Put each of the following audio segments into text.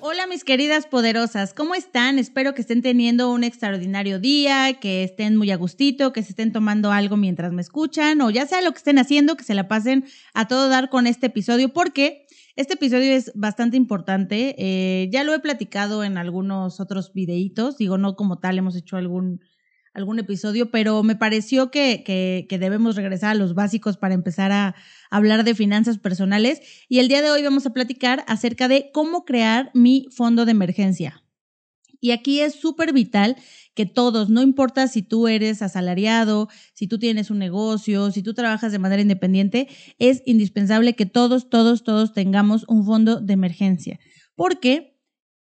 Hola mis queridas poderosas, ¿cómo están? Espero que estén teniendo un extraordinario día, que estén muy a gustito, que se estén tomando algo mientras me escuchan o ya sea lo que estén haciendo, que se la pasen a todo dar con este episodio porque este episodio es bastante importante. Eh, ya lo he platicado en algunos otros videitos, digo, no como tal, hemos hecho algún algún episodio, pero me pareció que, que, debemos regresar a los básicos para empezar a hablar de finanzas personales. Y el día de hoy vamos a platicar acerca de cómo crear mi fondo de emergencia. Y aquí es súper vital que todos, no importa si tú eres asalariado, si tú tienes un negocio, si tú trabajas de manera independiente, es indispensable que todos, todos, todos tengamos un fondo de emergencia. Porque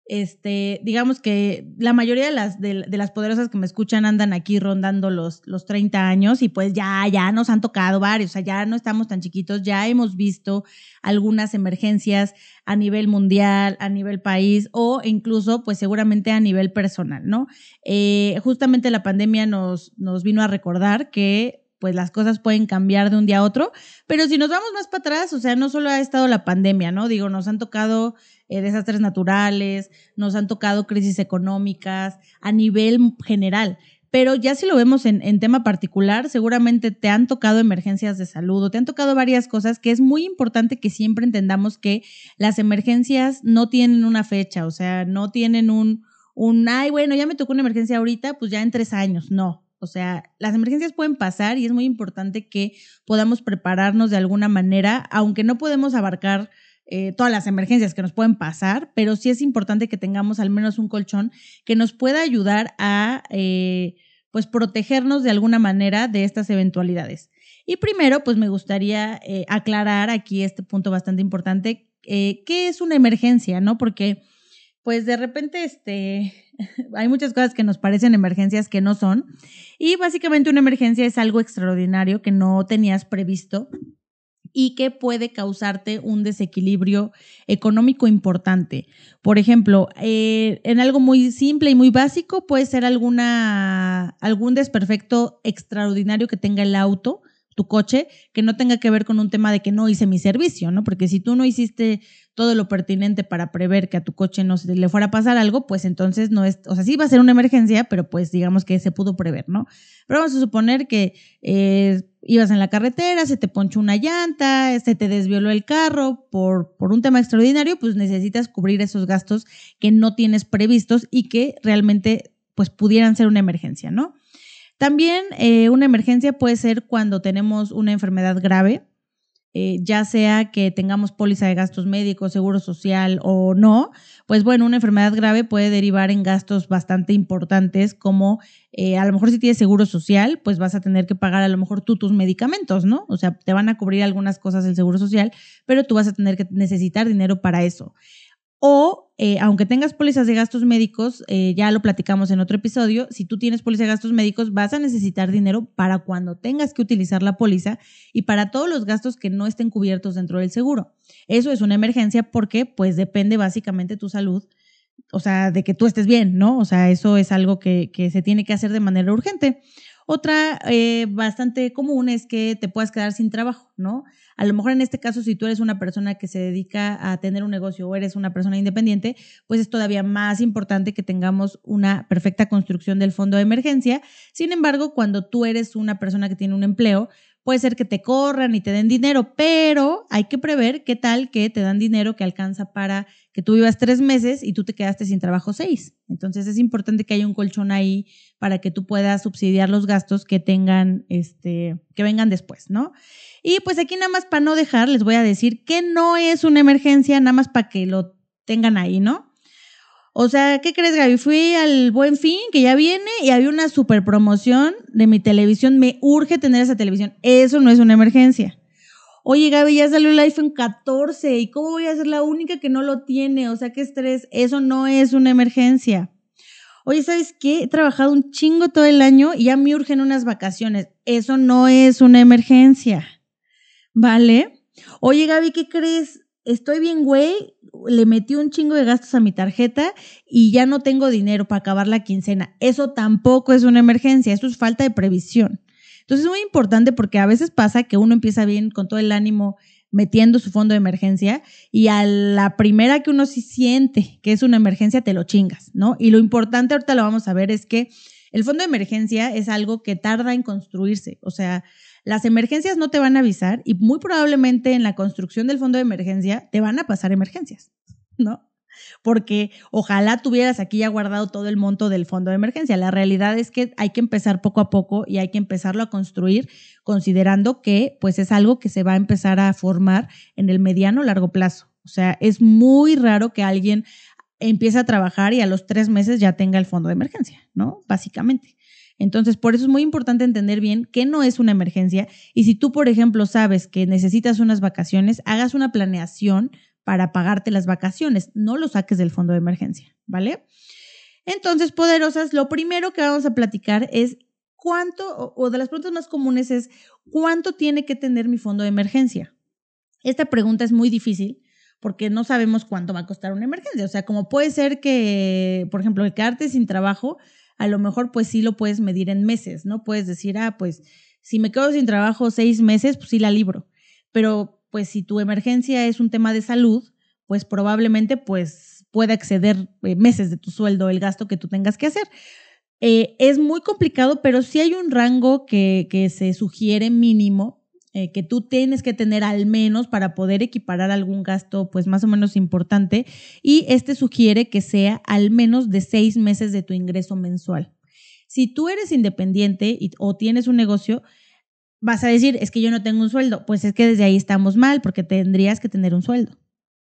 este, digamos que la mayoría de las, de, las poderosas que me escuchan andan aquí rondando los, los 30 años y pues ya, ya nos han tocado varios, o sea, ya no estamos tan chiquitos, ya hemos visto algunas emergencias a nivel mundial, a nivel país o incluso pues seguramente a nivel personal, ¿no? Eh, justamente la pandemia nos, nos vino a recordar que pues las cosas pueden cambiar de un día a otro, pero si nos vamos más para atrás, o sea, no solo ha estado la pandemia, ¿no? Digo, nos han tocado eh, desastres naturales, nos han tocado crisis económicas a nivel general. Pero ya si lo vemos en, en, tema particular, seguramente te han tocado emergencias de salud o te han tocado varias cosas que es muy importante que siempre entendamos que las emergencias no tienen una fecha, o sea, no tienen un, un, ay, bueno, ya me tocó una emergencia ahorita, pues ya en tres años, no. O sea, las emergencias pueden pasar y es muy importante que podamos prepararnos de alguna manera, aunque no podemos abarcar eh, todas las emergencias que nos pueden pasar, pero sí es importante que tengamos al menos un colchón que nos pueda ayudar a, eh, pues, protegernos de alguna manera de estas eventualidades. Y primero, pues, me gustaría eh, aclarar aquí este punto bastante importante, ¿qué es una emergencia, no? Porque, pues, de repente, este, hay muchas cosas que nos parecen emergencias que no son. Y básicamente una emergencia es algo extraordinario que no tenías previsto y que puede causarte un desequilibrio económico importante. Por ejemplo, eh, en algo muy simple y muy básico puede ser alguna, algún desperfecto extraordinario que tenga el auto tu coche que no tenga que ver con un tema de que no hice mi servicio, ¿no? Porque si tú no hiciste todo lo pertinente para prever que a tu coche no se le fuera a pasar algo, pues entonces no es, o sea, sí va a ser una emergencia, pero pues digamos que se pudo prever, ¿no? Pero vamos a suponer que eh, ibas en la carretera, se te ponchó una llanta, se te desvioló el carro por, por un tema extraordinario, pues necesitas cubrir esos gastos que no tienes previstos y que realmente pues pudieran ser una emergencia, ¿no? También eh, una emergencia puede ser cuando tenemos una enfermedad grave, eh, ya sea que tengamos póliza de gastos médicos, seguro social o no, pues bueno, una enfermedad grave puede derivar en gastos bastante importantes como eh, a lo mejor si tienes seguro social, pues vas a tener que pagar a lo mejor tú tus medicamentos, ¿no? O sea, te van a cubrir algunas cosas el seguro social, pero tú vas a tener que necesitar dinero para eso. O, eh, aunque tengas pólizas de gastos médicos, eh, ya lo platicamos en otro episodio, si tú tienes póliza de gastos médicos, vas a necesitar dinero para cuando tengas que utilizar la póliza y para todos los gastos que no estén cubiertos dentro del seguro. Eso es una emergencia porque, pues, depende básicamente tu salud, o sea, de que tú estés bien, ¿no? O sea, eso es algo que, se tiene que hacer de manera urgente. Otra eh, bastante común es que te puedas quedar sin trabajo, ¿no? A lo mejor en este caso, si tú eres una persona que se dedica a tener un negocio o eres una persona independiente, pues es todavía más importante que tengamos una perfecta construcción del fondo de emergencia. Sin embargo, cuando tú eres una persona que tiene un empleo, Puede ser que te corran y te den dinero, pero hay que prever qué tal que te dan dinero que alcanza para que tú vivas tres meses y tú te quedaste sin trabajo seis. Entonces es importante que haya un colchón ahí para que tú puedas subsidiar los gastos que tengan, este, que vengan después, ¿no? Y pues aquí nada más para no dejar, les voy a decir que no es una emergencia, nada más para que lo tengan ahí, ¿no? O sea, ¿qué crees, Gaby? Fui al Buen Fin, que ya viene, y había una super promoción de mi televisión. Me urge tener esa televisión. Eso no es una emergencia. Oye, Gaby, ya salió el iPhone 14. ¿Y cómo voy a ser la única que no lo tiene? O sea, qué estrés. Eso no es una emergencia. Oye, ¿sabes qué? He trabajado un chingo todo el año y ya me urgen unas vacaciones. Eso no es una emergencia. ¿Vale? Oye, Gaby, ¿qué crees? Estoy bien, güey le metí un chingo de gastos a mi tarjeta y ya no tengo dinero para acabar la quincena. Eso tampoco es una emergencia, eso es falta de previsión. Entonces es muy importante porque a veces pasa que uno empieza bien con todo el ánimo metiendo su fondo de emergencia y a la primera que uno sí siente que es una emergencia te lo chingas, ¿no? Y lo importante ahorita lo vamos a ver es que el fondo de emergencia es algo que tarda en construirse, o sea, las emergencias no te van a avisar y muy probablemente en la construcción del fondo de emergencia te van a pasar emergencias, ¿no? Porque ojalá tuvieras aquí ya guardado todo el monto del fondo de emergencia. La realidad es que hay que empezar poco a poco y hay que empezarlo a construir considerando que pues es algo que se va a empezar a formar en el mediano largo plazo. O sea, es muy raro que alguien empiece a trabajar y a los tres meses ya tenga el fondo de emergencia, ¿no? Básicamente. Entonces, por eso es muy importante entender bien qué no es una emergencia y si tú, por ejemplo, sabes que necesitas unas vacaciones, hagas una planeación para pagarte las vacaciones, no lo saques del fondo de emergencia, ¿vale? Entonces, poderosas, lo primero que vamos a platicar es cuánto, o de las preguntas más comunes es, ¿cuánto tiene que tener mi fondo de emergencia? Esta pregunta es muy difícil porque no sabemos cuánto va a costar una emergencia. O sea, como puede ser que, por ejemplo, el quedarte sin trabajo a lo mejor pues sí lo puedes medir en meses, ¿no? Puedes decir, ah, pues si me quedo sin trabajo seis meses, pues sí la libro. Pero pues si tu emergencia es un tema de salud, pues probablemente pues pueda exceder eh, meses de tu sueldo el gasto que tú tengas que hacer. Eh, es muy complicado, pero sí hay un rango que, que se sugiere mínimo eh, que tú tienes que tener al menos para poder equiparar algún gasto pues más o menos importante y este sugiere que sea al menos de seis meses de tu ingreso mensual. Si tú eres independiente o tienes un negocio, vas a decir, es que yo no tengo un sueldo, pues es que desde ahí estamos mal porque tendrías que tener un sueldo.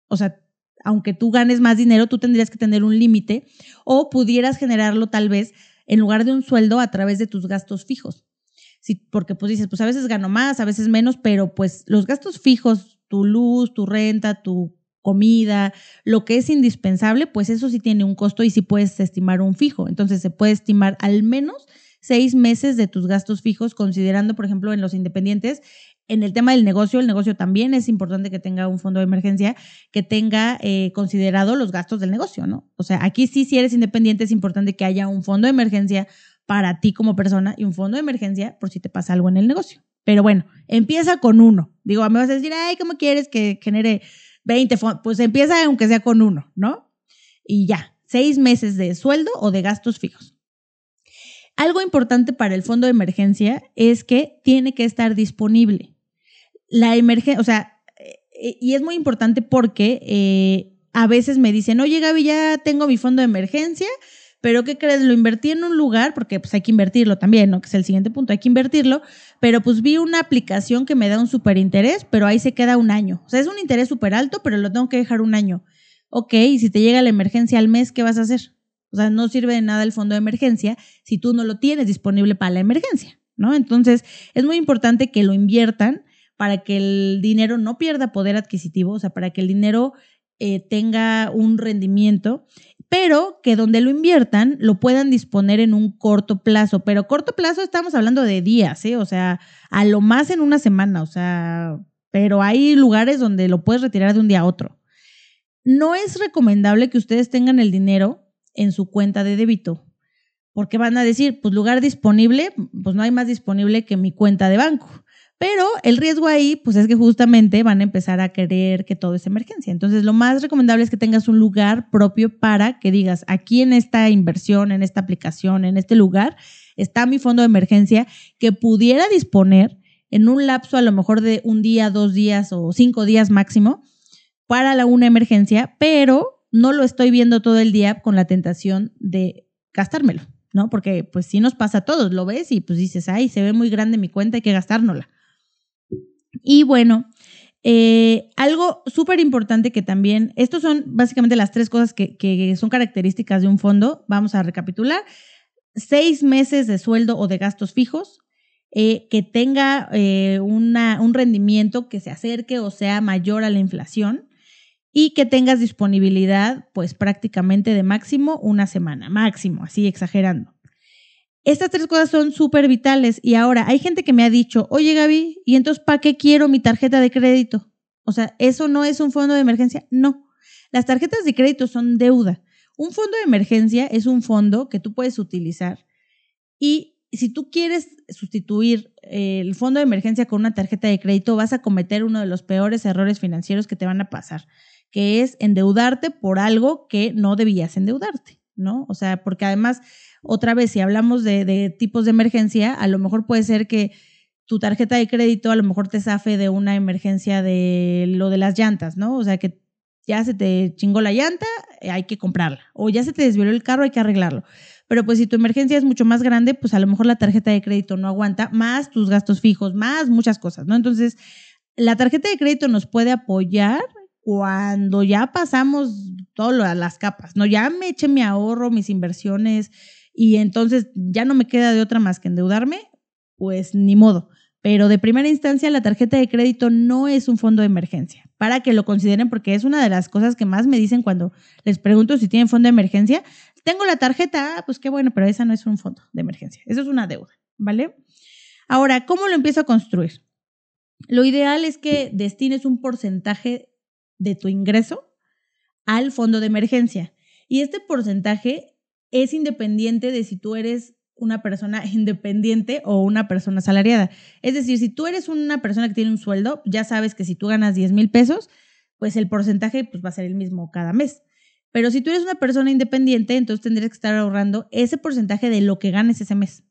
O sea, aunque tú ganes más dinero, tú tendrías que tener un límite o pudieras generarlo tal vez en lugar de un sueldo a través de tus gastos fijos porque pues dices, pues a veces gano más, a veces menos, pero pues los gastos fijos, tu luz, tu renta, tu comida, lo que es indispensable, pues eso sí tiene un costo y sí puedes estimar un fijo. Entonces se puede estimar al menos seis meses de tus gastos fijos, considerando, por ejemplo, en los independientes, en el tema del negocio, el negocio también es importante que tenga un fondo de emergencia, que tenga eh, considerado los gastos del negocio, ¿no? O sea, aquí sí, si eres independiente, es importante que haya un fondo de emergencia para ti como persona y un fondo de emergencia por si te pasa algo en el negocio. Pero bueno, empieza con uno. Digo, me vas a decir, ay, ¿cómo quieres que genere 20 fondos? Pues empieza aunque sea con uno, ¿no? Y ya, seis meses de sueldo o de gastos fijos. Algo importante para el fondo de emergencia es que tiene que estar disponible. La emergencia, o sea, eh, y es muy importante porque eh, a veces me dicen, oye Gaby, ya tengo mi fondo de emergencia, pero ¿qué crees? Lo invertí en un lugar, porque pues hay que invertirlo también, ¿no? Que es el siguiente punto, hay que invertirlo, pero pues vi una aplicación que me da un súper interés, pero ahí se queda un año. O sea, es un interés súper alto, pero lo tengo que dejar un año. Ok, y si te llega la emergencia al mes, ¿qué vas a hacer? O sea, no sirve de nada el fondo de emergencia si tú no lo tienes disponible para la emergencia, ¿no? Entonces, es muy importante que lo inviertan para que el dinero no pierda poder adquisitivo, o sea, para que el dinero eh, tenga un rendimiento pero que donde lo inviertan lo puedan disponer en un corto plazo. Pero corto plazo estamos hablando de días, ¿eh? O sea, a lo más en una semana, o sea, pero hay lugares donde lo puedes retirar de un día a otro. No es recomendable que ustedes tengan el dinero en su cuenta de débito, porque van a decir, pues lugar disponible, pues no hay más disponible que mi cuenta de banco. Pero el riesgo ahí, pues es que justamente van a empezar a querer que todo es emergencia. Entonces, lo más recomendable es que tengas un lugar propio para que digas, aquí en esta inversión, en esta aplicación, en este lugar, está mi fondo de emergencia que pudiera disponer en un lapso a lo mejor de un día, dos días o cinco días máximo para la una emergencia, pero no lo estoy viendo todo el día con la tentación de gastármelo, ¿no? Porque pues sí nos pasa a todos, lo ves y pues dices, ay, se ve muy grande mi cuenta, hay que gastárnosla. Y bueno, eh, algo súper importante que también, estos son básicamente las tres cosas que, son características de un fondo. Vamos a recapitular. Seis meses de sueldo o de gastos fijos, eh, que tenga eh, una, un rendimiento que se acerque o sea mayor a la inflación y que tengas disponibilidad pues prácticamente de máximo una semana, máximo, así exagerando. Estas tres cosas son súper vitales. Y ahora, hay gente que me ha dicho, oye Gaby, ¿y entonces para qué quiero mi tarjeta de crédito? O sea, ¿eso no es un fondo de emergencia? No. Las tarjetas de crédito son deuda. Un fondo de emergencia es un fondo que tú puedes utilizar y si tú quieres sustituir eh, el fondo de emergencia con una tarjeta de crédito, vas a cometer uno de los peores errores financieros que te van a pasar, que es endeudarte por algo que no debías endeudarte, ¿no? O sea, porque además, otra vez, si hablamos de, tipos de emergencia, a lo mejor puede ser que tu tarjeta de crédito a lo mejor te zafe de una emergencia de lo de las llantas, ¿no? O sea, que ya se te chingó la llanta, eh, hay que comprarla. O ya se te desvió el carro, hay que arreglarlo. Pero pues si tu emergencia es mucho más grande, pues a lo mejor la tarjeta de crédito no aguanta, más tus gastos fijos, más muchas cosas, ¿no? Entonces, la tarjeta de crédito nos puede apoyar cuando ya pasamos todas las capas, ¿no? Ya me eché mi ahorro, mis inversiones y entonces ya no me queda de otra más que endeudarme, pues ni modo. Pero de primera instancia, la tarjeta de crédito no es un fondo de emergencia, para que lo consideren porque es una de las cosas que más me dicen cuando les pregunto si tienen fondo de emergencia. Tengo la tarjeta, ah, pues qué bueno, pero esa no es un fondo de emergencia, eso es una deuda, ¿vale? Ahora, ¿cómo lo empiezo a construir? Lo ideal es que destines un porcentaje de tu ingreso al fondo de emergencia. Y este porcentaje es independiente de si tú eres una persona independiente o una persona asalariada. Es decir, si tú eres una persona que tiene un sueldo, ya sabes que si tú ganas 10 mil pesos, pues el porcentaje pues, va a ser el mismo cada mes. Pero si tú eres una persona independiente, entonces tendrías que estar ahorrando ese porcentaje de lo que ganes ese mes.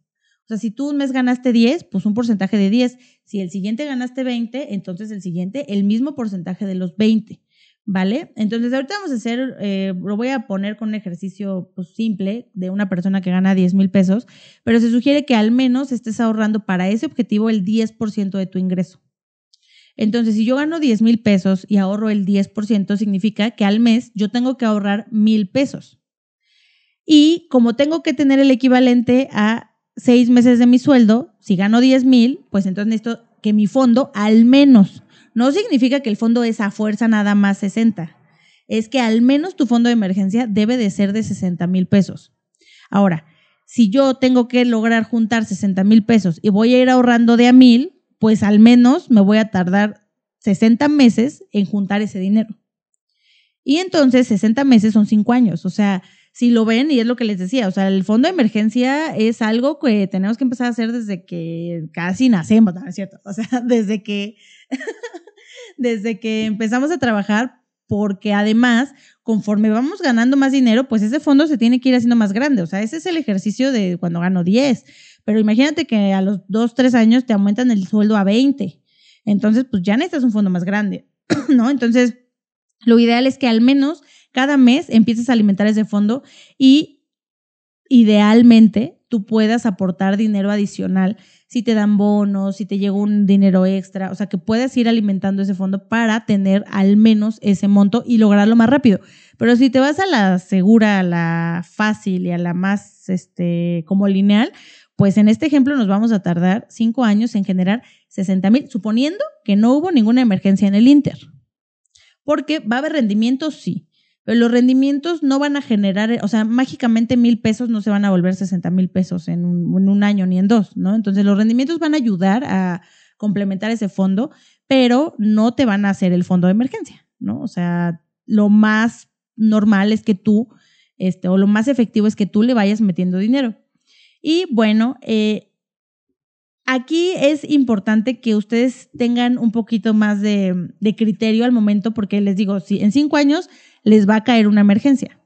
O sea, si tú un mes ganaste 10, pues un porcentaje de 10. Si el siguiente ganaste 20, entonces el siguiente el mismo porcentaje de los 20. ¿Vale? Entonces, ahorita vamos a hacer, eh, lo voy a poner con un ejercicio pues, simple de una persona que gana 10 mil pesos, pero se sugiere que al menos estés ahorrando para ese objetivo el 10% de tu ingreso. Entonces, si yo gano 10 mil pesos y ahorro el 10%, significa que al mes yo tengo que ahorrar mil pesos. Y como tengo que tener el equivalente a seis meses de mi sueldo, si gano 10 mil, pues entonces necesito que mi fondo al menos no significa que el fondo es a fuerza nada más 60. Es que al menos tu fondo de emergencia debe de ser de 60 mil pesos. Ahora, si yo tengo que lograr juntar 60 mil pesos y voy a ir ahorrando de a mil, pues al menos me voy a tardar 60 meses en juntar ese dinero. Y entonces 60 meses son 5 años. O sea, si lo ven, y es lo que les decía, o sea, el fondo de emergencia es algo que tenemos que empezar a hacer desde que casi nacemos, ¿no es cierto? O sea, desde que desde que empezamos a trabajar, porque además, conforme vamos ganando más dinero, pues ese fondo se tiene que ir haciendo más grande. O sea, ese es el ejercicio de cuando gano 10. Pero imagínate que a los 2, 3 años te aumentan el sueldo a 20. Entonces, pues ya necesitas un fondo más grande, ¿no? Entonces, lo ideal es que al menos cada mes empieces a alimentar ese fondo y idealmente tú puedas aportar dinero adicional si te dan bonos, si te llega un dinero extra, o sea, que puedas ir alimentando ese fondo para tener al menos ese monto y lograrlo más rápido. Pero si te vas a la segura, a la fácil y a la más, este, como lineal, pues en este ejemplo nos vamos a tardar cinco años en generar 60 mil, suponiendo que no hubo ninguna emergencia en el Inter. Porque va a haber rendimientos, sí, pero los rendimientos no van a generar, o sea, mágicamente mil pesos no se van a volver 60 mil pesos en un, año ni en dos, ¿no? Entonces los rendimientos van a ayudar a complementar ese fondo, pero no te van a hacer el fondo de emergencia, ¿no? O sea, lo más normal es que tú, este, o lo más efectivo es que tú le vayas metiendo dinero. Y bueno, eh, aquí es importante que ustedes tengan un poquito más de, criterio al momento, porque les digo, si en cinco años les va a caer una emergencia.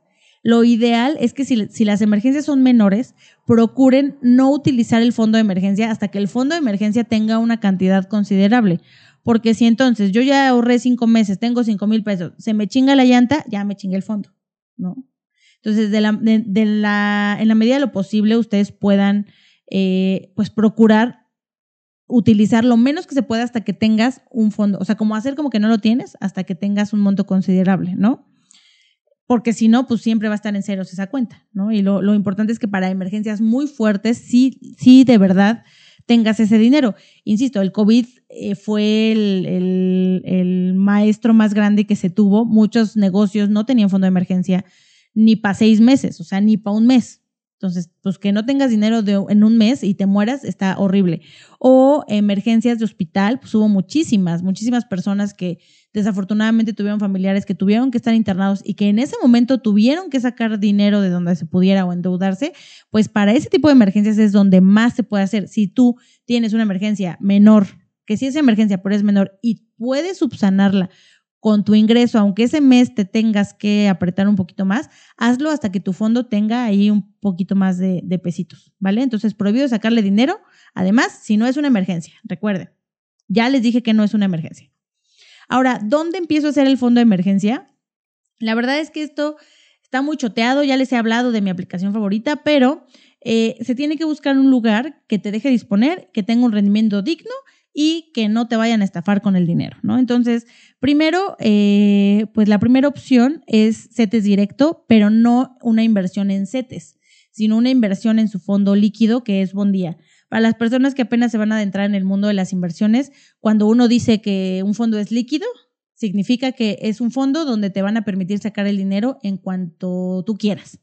Lo ideal es que si, las emergencias son menores, procuren no utilizar el fondo de emergencia hasta que el fondo de emergencia tenga una cantidad considerable. Porque si entonces yo ya ahorré cinco meses, tengo cinco mil pesos, se me chinga la llanta, ya me chingue el fondo, ¿no? Entonces, en la medida de lo posible, ustedes puedan eh, pues procurar utilizar lo menos que se pueda hasta que tengas un fondo, o sea, como hacer como que no lo tienes hasta que tengas un monto considerable, ¿no? porque si no, pues siempre va a estar en ceros esa cuenta, ¿no? Y lo, importante es que para emergencias muy fuertes, sí, sí, de verdad tengas ese dinero. Insisto, el COVID eh, fue el, el, maestro más grande que se tuvo. Muchos negocios no tenían fondo de emergencia ni para seis meses, o sea, ni para un mes. Entonces, pues que no tengas dinero de, en un mes y te mueras está horrible. O emergencias de hospital, pues hubo muchísimas, muchísimas personas que desafortunadamente tuvieron familiares que tuvieron que estar internados y que en ese momento tuvieron que sacar dinero de donde se pudiera o endeudarse, pues para ese tipo de emergencias es donde más se puede hacer. Si tú tienes una emergencia menor, que sí es emergencia, pero es menor y puedes subsanarla con tu ingreso, aunque ese mes te tengas que apretar un poquito más, hazlo hasta que tu fondo tenga ahí un poquito más de, pesitos, ¿vale? Entonces, prohibido sacarle dinero, además, si no es una emergencia, recuerden, ya les dije que no es una emergencia. Ahora, ¿dónde empiezo a hacer el fondo de emergencia? La verdad es que esto está muy choteado, ya les he hablado de mi aplicación favorita, pero eh, se tiene que buscar un lugar que te deje disponer, que tenga un rendimiento digno y que no te vayan a estafar con el dinero, ¿no? Entonces, primero, eh, pues la primera opción es CETES directo, pero no una inversión en CETES, sino una inversión en su fondo líquido, que es Bondía. Para las personas que apenas se van a adentrar en el mundo de las inversiones, cuando uno dice que un fondo es líquido, significa que es un fondo donde te van a permitir sacar el dinero en cuanto tú quieras.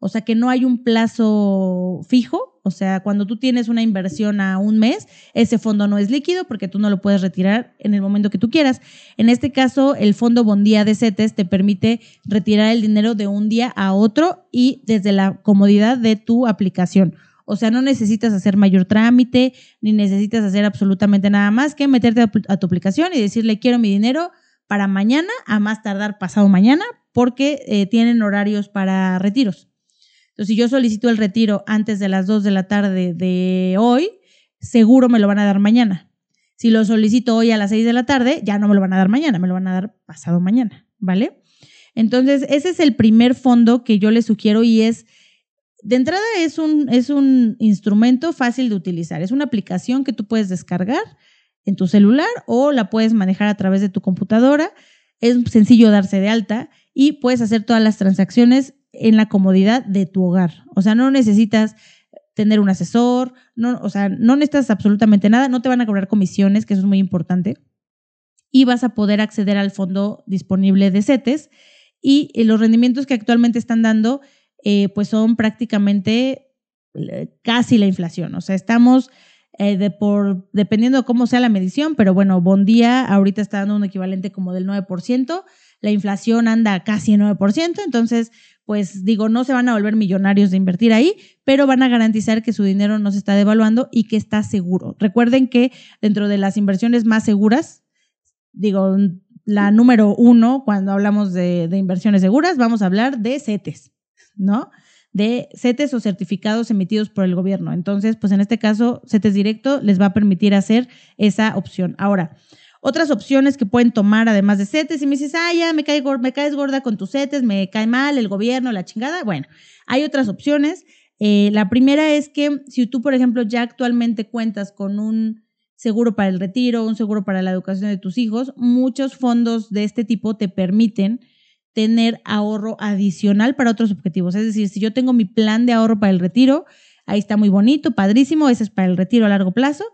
O sea que no hay un plazo fijo, o sea, cuando tú tienes una inversión a un mes, ese fondo no es líquido porque tú no lo puedes retirar en el momento que tú quieras. En este caso, el fondo Bondía de CETES te permite retirar el dinero de un día a otro y desde la comodidad de tu aplicación. O sea, no necesitas hacer mayor trámite, ni necesitas hacer absolutamente nada más que meterte a, tu aplicación y decirle quiero mi dinero para mañana, a más tardar pasado mañana, porque eh, tienen horarios para retiros. Entonces, si yo solicito el retiro antes de las 2 de la tarde de hoy, seguro me lo van a dar mañana. Si lo solicito hoy a las 6 de la tarde, ya no me lo van a dar mañana, me lo van a dar pasado mañana, ¿vale? Entonces, ese es el primer fondo que yo les sugiero y es, de entrada es un, es un instrumento fácil de utilizar, es una aplicación que tú puedes descargar en tu celular o la puedes manejar a través de tu computadora. Es sencillo darse de alta y puedes hacer todas las transacciones en la comodidad de tu hogar. O sea, no necesitas tener un asesor, no, o sea, no necesitas absolutamente nada, no te van a cobrar comisiones, que eso es muy importante, y vas a poder acceder al fondo disponible de CETES y eh, los rendimientos que actualmente están dando, eh, pues son prácticamente eh, casi la inflación, o sea, estamos de por, dependiendo de cómo sea la medición, pero bueno, Bondía ahorita está dando un equivalente como del 9%, la inflación anda casi 9%, entonces pues digo, no se van a volver millonarios de invertir ahí, pero van a garantizar que su dinero no se está devaluando y que está seguro. Recuerden que dentro de las inversiones más seguras, digo, la número uno, cuando hablamos de, inversiones seguras, vamos a hablar de CETES, ¿no? De CETES o certificados emitidos por el gobierno. Entonces, pues en este caso, CETES directo les va a permitir hacer esa opción. Ahora, otras opciones que pueden tomar además de CETES. Y me dices, ah, ya me, cae, me caes gorda con tus CETES, me cae mal el gobierno, la chingada. Bueno, hay otras opciones. Eh, la primera es que si tú, por ejemplo, ya actualmente cuentas con un seguro para el retiro, un seguro para la educación de tus hijos, muchos fondos de este tipo te permiten tener ahorro adicional para otros objetivos. Es decir, si yo tengo mi plan de ahorro para el retiro, ahí está muy bonito, padrísimo, ese es para el retiro a largo plazo,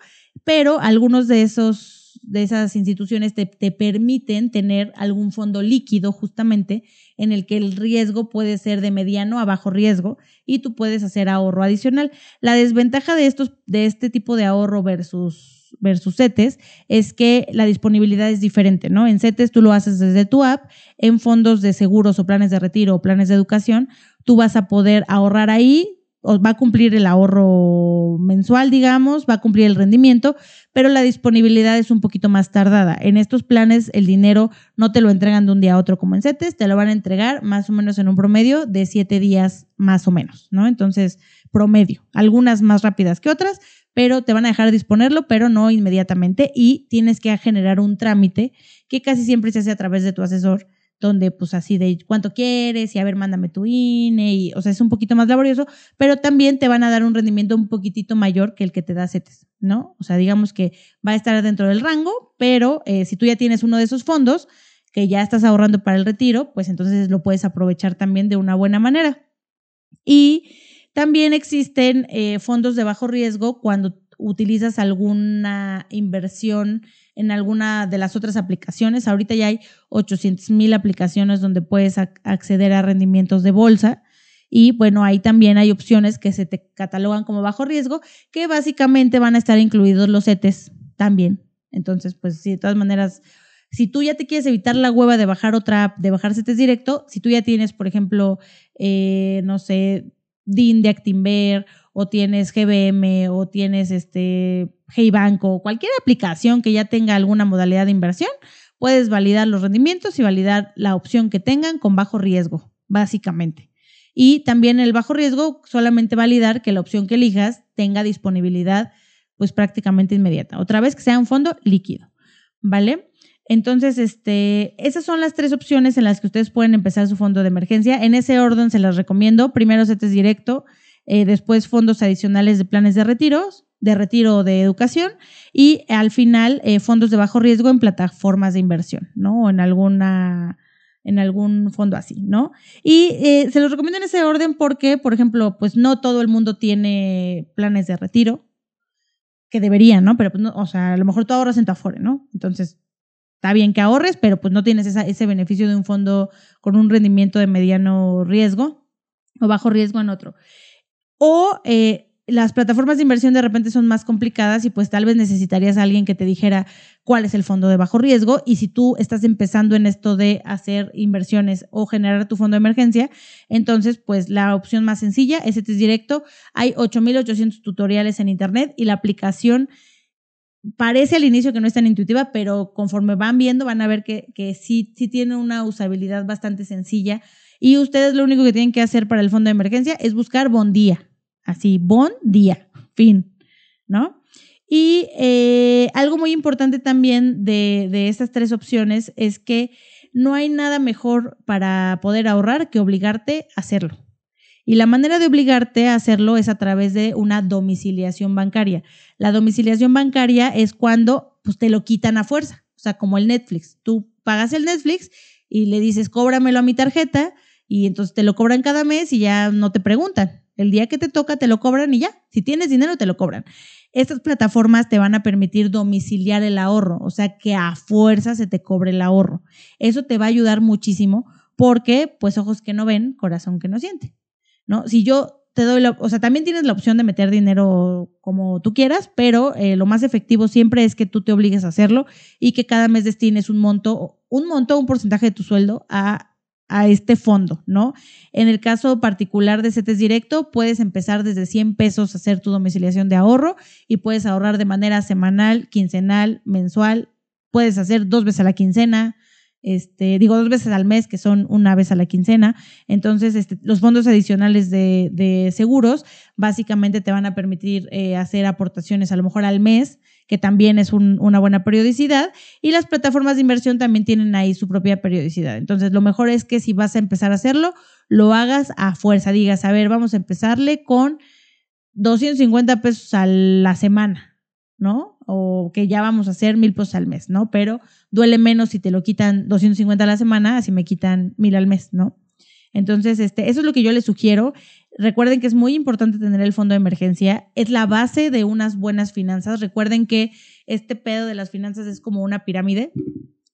pero algunos de esos de esas instituciones te, te, permiten tener algún fondo líquido justamente en el que el riesgo puede ser de mediano a bajo riesgo y tú puedes hacer ahorro adicional. La desventaja de estos de este tipo de ahorro versus versus CETES es que la disponibilidad es diferente, ¿no? En CETES tú lo haces desde tu app, en fondos de seguros o planes de retiro o planes de educación, tú vas a poder ahorrar ahí va a cumplir el ahorro mensual, digamos, va a cumplir el rendimiento, pero la disponibilidad es un poquito más tardada. En estos planes el dinero no te lo entregan de un día a otro como en CETES, te lo van a entregar más o menos en un promedio de siete días más o menos, ¿no? Entonces, promedio, algunas más rápidas que otras, pero te van a dejar disponerlo, pero no inmediatamente y tienes que generar un trámite que casi siempre se hace a través de tu asesor donde pues así de cuánto quieres y a ver, mándame tu INE y, o sea, es un poquito más laborioso, pero también te van a dar un rendimiento un poquitito mayor que el que te da CETES, ¿no? O sea, digamos que va a estar dentro del rango, pero eh, si tú ya tienes uno de esos fondos que ya estás ahorrando para el retiro, pues entonces lo puedes aprovechar también de una buena manera. Y también existen eh, fondos de bajo riesgo cuando utilizas alguna inversión en alguna de las otras aplicaciones. Ahorita ya hay 800 mil aplicaciones donde puedes acceder a rendimientos de bolsa Y bueno, ahí también hay opciones que se te catalogan como bajo riesgo, que básicamente van a estar incluidos los CETES también. Entonces, pues sí, de todas maneras, si tú ya te quieres evitar la hueva de bajar otra app, de bajar CETES directo, si tú ya tienes, por ejemplo, eh, no sé, DIN de Actinver o tienes GBM o tienes este Hey Banco, cualquier aplicación que ya tenga alguna modalidad de inversión, puedes validar los rendimientos y validar la opción que tengan con bajo riesgo, básicamente. Y también el bajo riesgo, solamente validar que la opción que elijas tenga disponibilidad pues prácticamente inmediata. Otra vez que sea un fondo líquido, ¿vale? Entonces, este, esas son las tres opciones en las que ustedes pueden empezar su fondo de emergencia. En ese orden se las recomiendo. Primero CETES directo, eh, después fondos adicionales de planes de retiros, de retiro de educación y al final eh, fondos de bajo riesgo en plataformas de inversión, ¿no? O en alguna en algún fondo así, ¿no? Y eh, se los recomiendo en ese orden porque, por ejemplo, pues no todo el mundo tiene planes de retiro, que deberían, ¿no? Pero pues no, o sea, a lo mejor tú ahorras en tu Afore, ¿no? Entonces, está bien que ahorres, pero pues no tienes ese beneficio de un fondo con un rendimiento de mediano riesgo o bajo riesgo en otro. O eh, las plataformas de inversión de repente son más complicadas y pues tal vez necesitarías a alguien que te dijera cuál es el fondo de bajo riesgo y si tú estás empezando en esto de hacer inversiones o generar tu fondo de emergencia, entonces pues la opción más sencilla es este directo. Hay 8.800 tutoriales en internet y la aplicación parece al inicio que no es tan intuitiva, pero conforme van viendo van a ver que, que sí, sí tiene una usabilidad bastante sencilla y ustedes lo único que tienen que hacer para el fondo de emergencia es buscar Bondía Así, bon día, fin, ¿no? Y eh, algo muy importante también de, de estas tres opciones es que no hay nada mejor para poder ahorrar que obligarte a hacerlo. Y la manera de obligarte a hacerlo es a través de una domiciliación bancaria. La domiciliación bancaria es cuando pues, te lo quitan a fuerza, o sea, como el Netflix. Tú pagas el Netflix y le dices, cóbramelo a mi tarjeta, y entonces te lo cobran cada mes y ya no te preguntan. El día que te toca te lo cobran y ya. Si tienes dinero te lo cobran. Estas plataformas te van a permitir domiciliar el ahorro, o sea que a fuerza se te cobre el ahorro. Eso te va a ayudar muchísimo porque, pues, ojos que no ven, corazón que no siente. ¿No? Si yo te doy la, o sea, también tienes la opción de meter dinero como tú quieras, pero eh, lo más efectivo siempre es que tú te obligues a hacerlo y que cada mes destines un monto, un monto, un porcentaje de tu sueldo a a este fondo, ¿no? En el caso particular de CETES Directo, puedes empezar desde 100 pesos a hacer tu domiciliación de ahorro y puedes ahorrar de manera semanal, quincenal, mensual, puedes hacer dos veces a la quincena, este, digo dos veces al mes, que son una vez a la quincena. Entonces, este, los fondos adicionales de, seguros básicamente te van a permitir eh, hacer aportaciones a lo mejor al mes que también es una buena periodicidad, y las plataformas de inversión también tienen ahí su propia periodicidad. Entonces, lo mejor es que si vas a empezar a hacerlo, lo hagas a fuerza, digas, a ver, vamos a empezarle con 250 pesos a la semana, ¿no? O que ya vamos a hacer mil pesos al mes, ¿no? Pero duele menos si te lo quitan 250 a la semana, así me quitan mil al mes, ¿no? Entonces, este, eso es lo que yo les sugiero. Recuerden que es muy importante tener el fondo de emergencia. Es la base de unas buenas finanzas. Recuerden que este pedo de las finanzas es como una pirámide.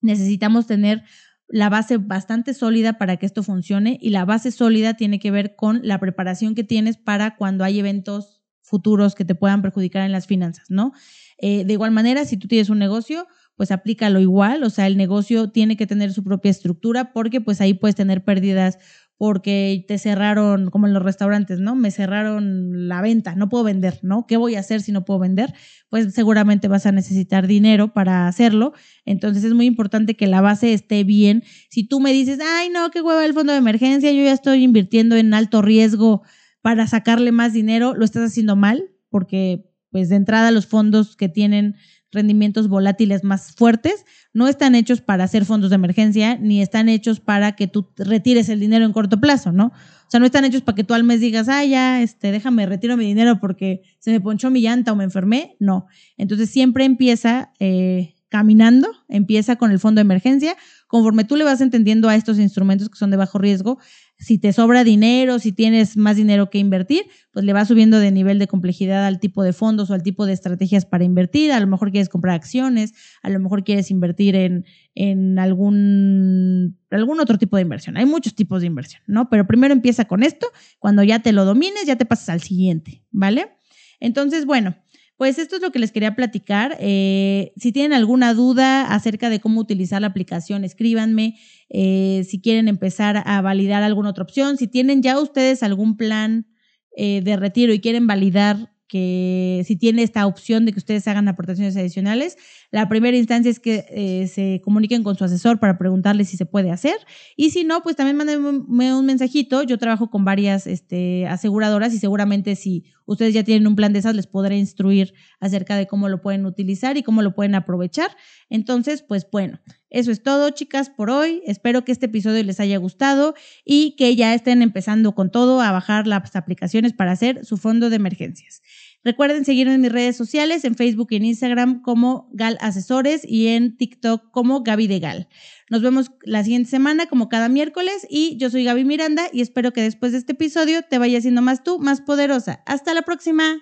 Necesitamos tener la base bastante sólida para que esto funcione y la base sólida tiene que ver con la preparación que tienes para cuando hay eventos futuros que te puedan perjudicar en las finanzas, ¿no? Eh, de igual manera, si tú tienes un negocio, pues aplícalo igual, o sea, el negocio tiene que tener su propia estructura porque pues ahí puedes tener pérdidas porque te cerraron, como en los restaurantes, ¿no? Me cerraron la venta, no puedo vender, ¿no? ¿Qué voy a hacer si no puedo vender? Pues seguramente vas a necesitar dinero para hacerlo. Entonces es muy importante que la base esté bien. Si tú me dices, ay, no, qué hueva el fondo de emergencia, yo ya estoy invirtiendo en alto riesgo para sacarle más dinero, lo estás haciendo mal, porque pues de entrada los fondos que tienen rendimientos volátiles más fuertes, no están hechos para hacer fondos de emergencia, ni están hechos para que tú retires el dinero en corto plazo, ¿no? O sea, no están hechos para que tú al mes digas, ah, ya, este, déjame, retiro mi dinero porque se me ponchó mi llanta o me enfermé. No. Entonces siempre empieza eh, caminando, empieza con el fondo de emergencia. Conforme tú le vas entendiendo a estos instrumentos que son de bajo riesgo, si te sobra dinero, si tienes más dinero que invertir, pues le vas subiendo de nivel de complejidad al tipo de fondos o al tipo de estrategias para invertir. A lo mejor quieres comprar acciones, a lo mejor quieres invertir en, en algún, algún otro tipo de inversión. Hay muchos tipos de inversión, ¿no? Pero primero empieza con esto, cuando ya te lo domines, ya te pasas al siguiente, ¿vale? Entonces, bueno, pues esto es lo que les quería platicar. Eh, si tienen alguna duda acerca de cómo utilizar la aplicación, escríbanme. Eh, si quieren empezar a validar alguna otra opción, si tienen ya ustedes algún plan eh, de retiro y quieren validar que si tiene esta opción de que ustedes hagan aportaciones adicionales, la primera instancia es que eh, se comuniquen con su asesor para preguntarle si se puede hacer. Y si no, pues también mándenme un mensajito. Yo trabajo con varias este, aseguradoras y seguramente si ustedes ya tienen un plan de esas, les podré instruir acerca de cómo lo pueden utilizar y cómo lo pueden aprovechar. Entonces, pues bueno, eso es todo, chicas, por hoy. Espero que este episodio les haya gustado y que ya estén empezando con todo a bajar las aplicaciones para hacer su fondo de emergencias. Recuerden seguirme en mis redes sociales, en Facebook y en Instagram como Gal Asesores y en TikTok como Gaby de Gal. Nos vemos la siguiente semana como cada miércoles y yo soy Gaby Miranda y espero que después de este episodio te vaya siendo más tú, más poderosa. Hasta la próxima.